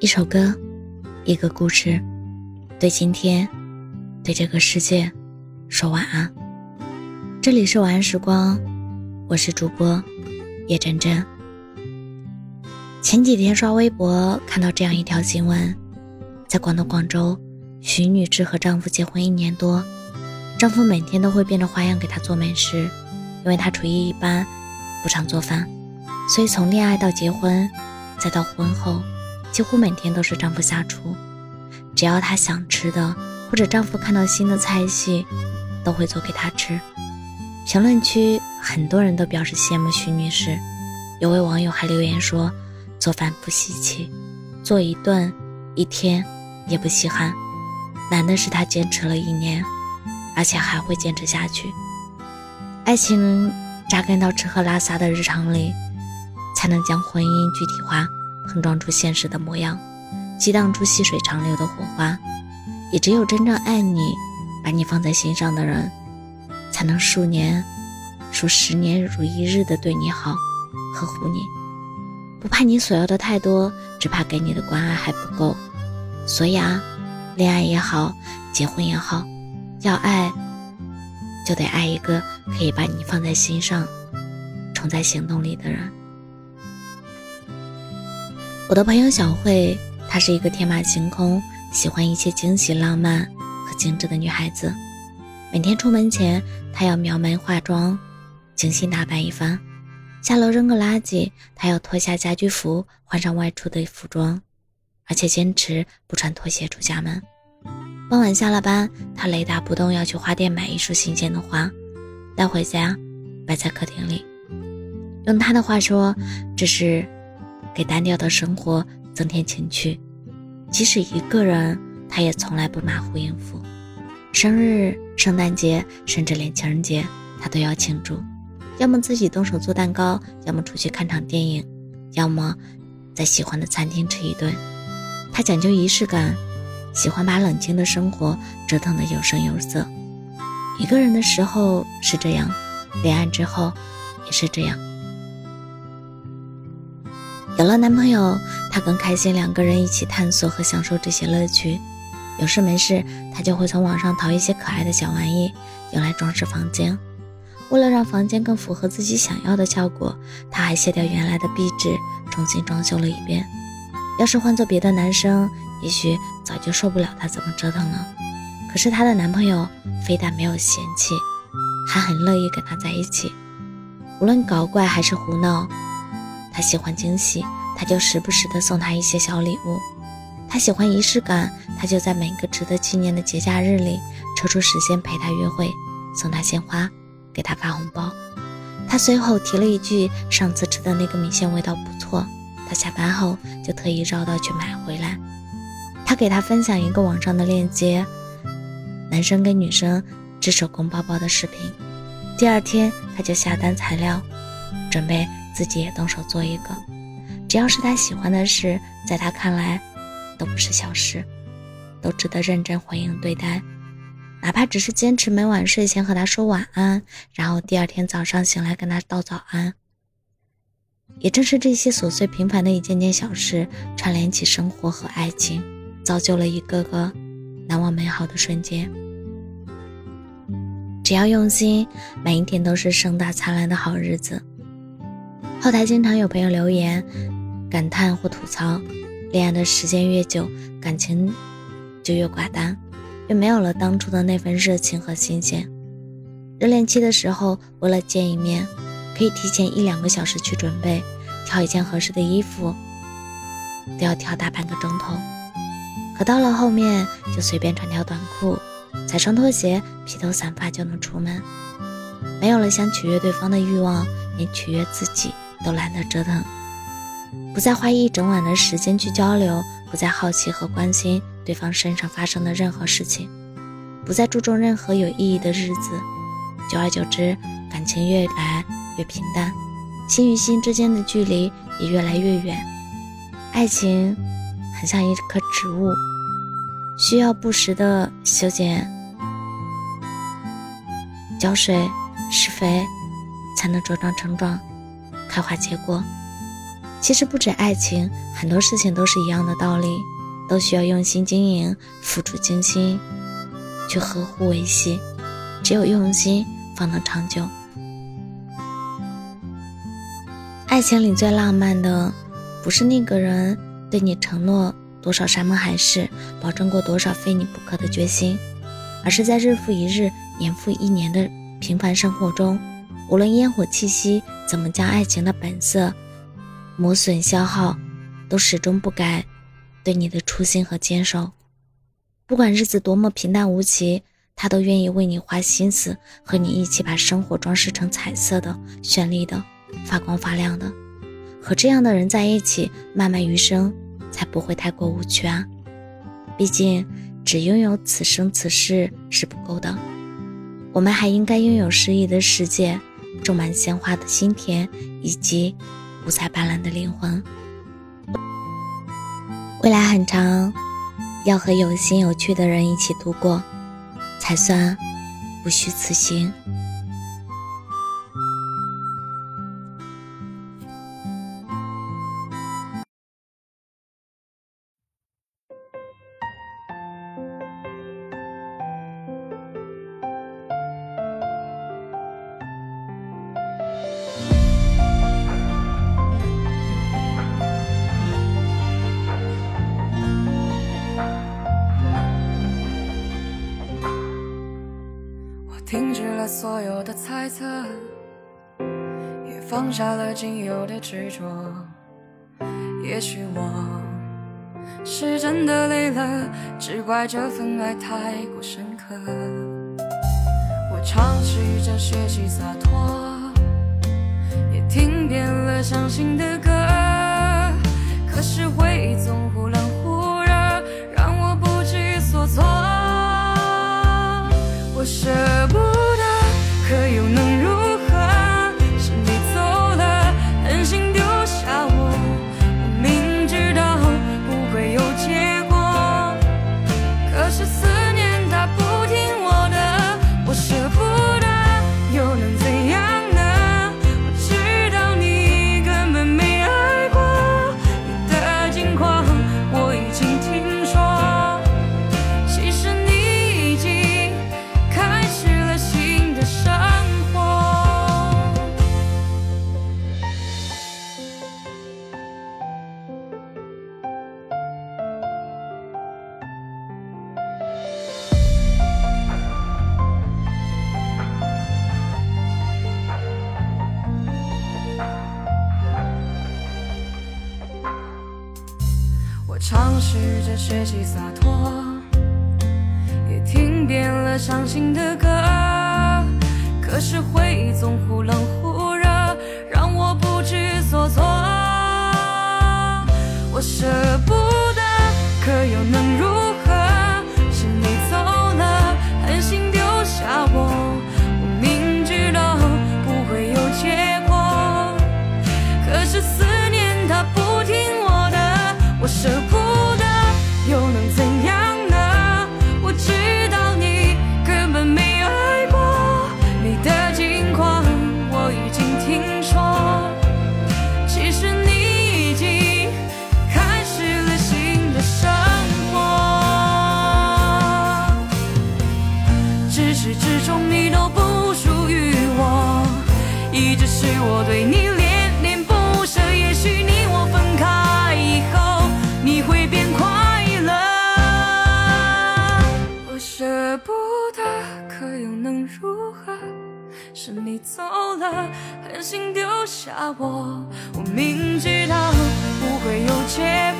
一首歌，一个故事，对今天，对这个世界，说晚安。这里是晚安时光，我是主播叶真真。前几天刷微博看到这样一条新闻，在广东广州，徐女士和丈夫结婚一年多，丈夫每天都会变着花样给她做美食，因为她厨艺一般，不常做饭，所以从恋爱到结婚，再到婚后。几乎每天都是丈夫下厨，只要她想吃的，或者丈夫看到新的菜系，都会做给她吃。评论区很多人都表示羡慕徐女士，有位网友还留言说：“做饭不稀奇，做一顿一天也不稀罕。难的是她坚持了一年，而且还会坚持下去。爱情扎根到吃喝拉撒的日常里，才能将婚姻具体化。”碰撞出现实的模样，激荡出细水长流的火花。也只有真正爱你、把你放在心上的人，才能数年、数十年如一日的对你好，呵护你。不怕你所要的太多，只怕给你的关爱还不够。所以啊，恋爱也好，结婚也好，要爱，就得爱一个可以把你放在心上、宠在行动里的人。我的朋友小慧，她是一个天马行空、喜欢一切惊喜、浪漫和精致的女孩子。每天出门前，她要描眉化妆，精心打扮一番；下楼扔个垃圾，她要脱下家居服，换上外出的服装，而且坚持不穿拖鞋出家门。傍晚下了班，她雷打不动要去花店买一束新鲜的花，带回家摆在客厅里。用她的话说，这是。给单调的生活增添情趣，即使一个人，他也从来不马虎应付。生日、圣诞节，甚至连情人节，他都要庆祝。要么自己动手做蛋糕，要么出去看场电影，要么在喜欢的餐厅吃一顿。他讲究仪式感，喜欢把冷清的生活折腾得有声有色。一个人的时候是这样，恋爱之后也是这样。有了男朋友，她更开心，两个人一起探索和享受这些乐趣。有事没事，她就会从网上淘一些可爱的小玩意，用来装饰房间。为了让房间更符合自己想要的效果，她还卸掉原来的壁纸，重新装修了一遍。要是换做别的男生，也许早就受不了她怎么折腾了。可是她的男朋友非但没有嫌弃，还很乐意跟她在一起，无论搞怪还是胡闹。他喜欢惊喜，他就时不时的送她一些小礼物；他喜欢仪式感，他就在每个值得纪念的节假日里抽出时间陪她约会，送她鲜花，给她发红包。他随后提了一句：“上次吃的那个米线味道不错。”他下班后就特意绕道去买回来。他给他分享一个网上的链接，男生跟女生织手工包包的视频。第二天他就下单材料，准备。自己也动手做一个，只要是他喜欢的事，在他看来都不是小事，都值得认真回应对待。哪怕只是坚持每晚睡前和他说晚安，然后第二天早上醒来跟他道早安。也正是这些琐碎平凡的一件件小事，串联起生活和爱情，造就了一个个难忘美好的瞬间。只要用心，每一天都是盛大灿烂的好日子。后台经常有朋友留言，感叹或吐槽，恋爱的时间越久，感情就越寡淡，越没有了当初的那份热情和新鲜。热恋期的时候，为了见一面，可以提前一两个小时去准备，挑一件合适的衣服，都要挑大半个钟头。可到了后面，就随便穿条短裤，踩双拖鞋，披头散发就能出门，没有了想取悦对方的欲望，连取悦自己。都懒得折腾，不再花一整晚的时间去交流，不再好奇和关心对方身上发生的任何事情，不再注重任何有意义的日子。久而久之，感情越来越平淡，心与心之间的距离也越来越远。爱情很像一棵植物，需要不时的修剪、浇水、施肥，才能茁壮成长。开花结果，其实不止爱情，很多事情都是一样的道理，都需要用心经营，付出精心去呵护维系。只有用心，方能长久。爱情里最浪漫的，不是那个人对你承诺多少山盟海誓，保证过多少非你不可的决心，而是在日复一日、年复一年的平凡生活中，无论烟火气息怎么将爱情的本色磨损消耗，都始终不改对你的初心和坚守。不管日子多么平淡无奇，他都愿意为你花心思，和你一起把生活装饰成彩色的、绚丽的。发光发亮的，和这样的人在一起，漫漫余生才不会太过无趣啊！毕竟，只拥有此生此世是不够的，我们还应该拥有诗意的世界，种满鲜花的心田，以及五彩斑斓的灵魂。未来很长，要和有心有趣的人一起度过，才算不虚此行。停止了所有的猜测，也放下了仅有的执着。也许我是真的累了，只怪这份爱太过深刻。我尝试着学习洒脱，也听遍了伤心的学习洒脱。也听遍了伤心的歌，可是回忆总忽冷忽如何是你走了，狠心丢下我，我明知道不会有结果。